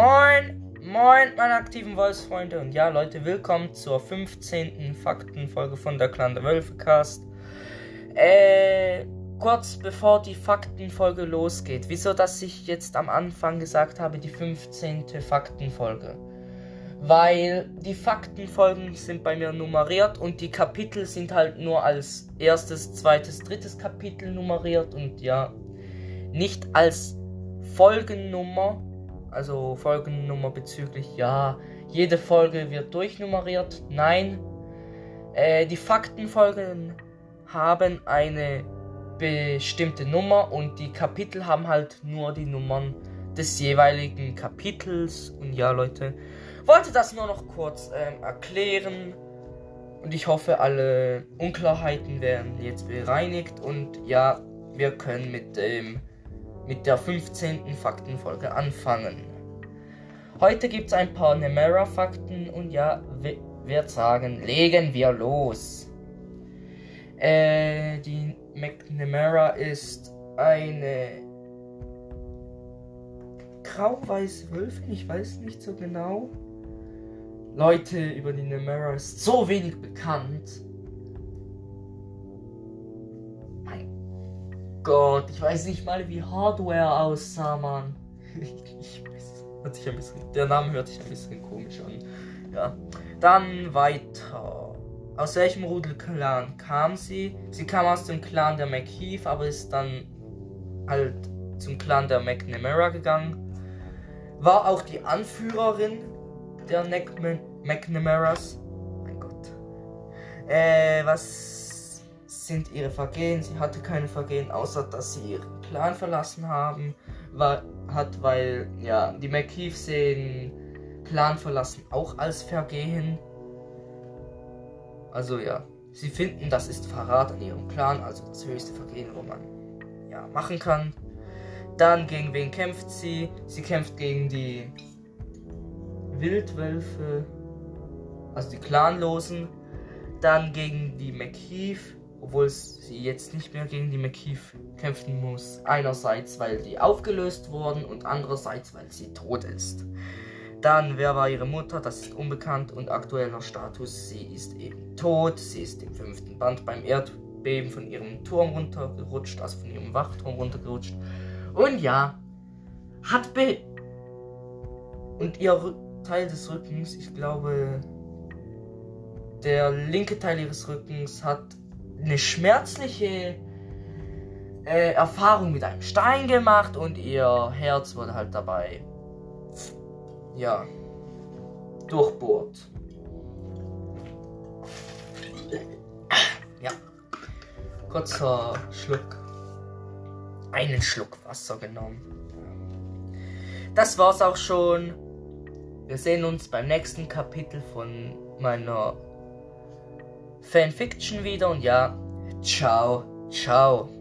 Moin, moin, meine aktiven Voice-Freunde. Und ja, Leute, willkommen zur 15. Faktenfolge von der Clan der Wölfecast. Äh, kurz bevor die Faktenfolge losgeht, wieso, dass ich jetzt am Anfang gesagt habe, die 15. Faktenfolge? Weil die Faktenfolgen sind bei mir nummeriert und die Kapitel sind halt nur als erstes, zweites, drittes Kapitel nummeriert und ja, nicht als Folgennummer also Folgennummer bezüglich, ja, jede Folge wird durchnummeriert. Nein, äh, die Faktenfolgen haben eine bestimmte Nummer und die Kapitel haben halt nur die Nummern des jeweiligen Kapitels. Und ja, Leute, wollte das nur noch kurz ähm, erklären. Und ich hoffe, alle Unklarheiten werden jetzt bereinigt. Und ja, wir können mit dem mit der 15. Faktenfolge anfangen. Heute gibt es ein paar Nemera-Fakten und ja, wird sagen, legen wir los. Äh, die McNamara ist eine grau-weiße Wölfin, ich weiß nicht so genau. Leute, über die Nemera ist so wenig bekannt. Gott, ich weiß nicht mal, wie Hardware aussah, Mann. ich weiß, hört sich ein bisschen, der Name hört sich ein bisschen komisch an. Ja. Dann weiter. Aus welchem Rudelclan kam sie? Sie kam aus dem Clan der McHeath, aber ist dann halt zum Clan der McNamara gegangen. War auch die Anführerin der McNamaras. Mein Gott. Äh, was sind ihre Vergehen. Sie hatte keine Vergehen, außer dass sie ihren Clan verlassen haben, war, hat, weil ja die McKeef sehen Clan verlassen auch als Vergehen. Also ja, sie finden, das ist Verrat an ihrem Clan, also das höchste Vergehen, wo man ja machen kann. Dann gegen wen kämpft sie? Sie kämpft gegen die Wildwölfe, also die Clanlosen. Dann gegen die McKeef obwohl sie jetzt nicht mehr gegen die McKeef kämpfen muss. Einerseits, weil die aufgelöst wurden und andererseits, weil sie tot ist. Dann, wer war ihre Mutter? Das ist unbekannt und aktueller Status. Sie ist eben tot. Sie ist im fünften Band beim Erdbeben von ihrem Turm runtergerutscht, also von ihrem Wachturm runtergerutscht. Und ja, hat Be. Und ihr Teil des Rückens, ich glaube, der linke Teil ihres Rückens hat eine schmerzliche äh, Erfahrung mit einem Stein gemacht und ihr Herz wurde halt dabei, ja, durchbohrt. Ja, kurzer Schluck. Einen Schluck Wasser genommen. Das war's auch schon. Wir sehen uns beim nächsten Kapitel von meiner Fanfiction wieder und ja, ciao, ciao.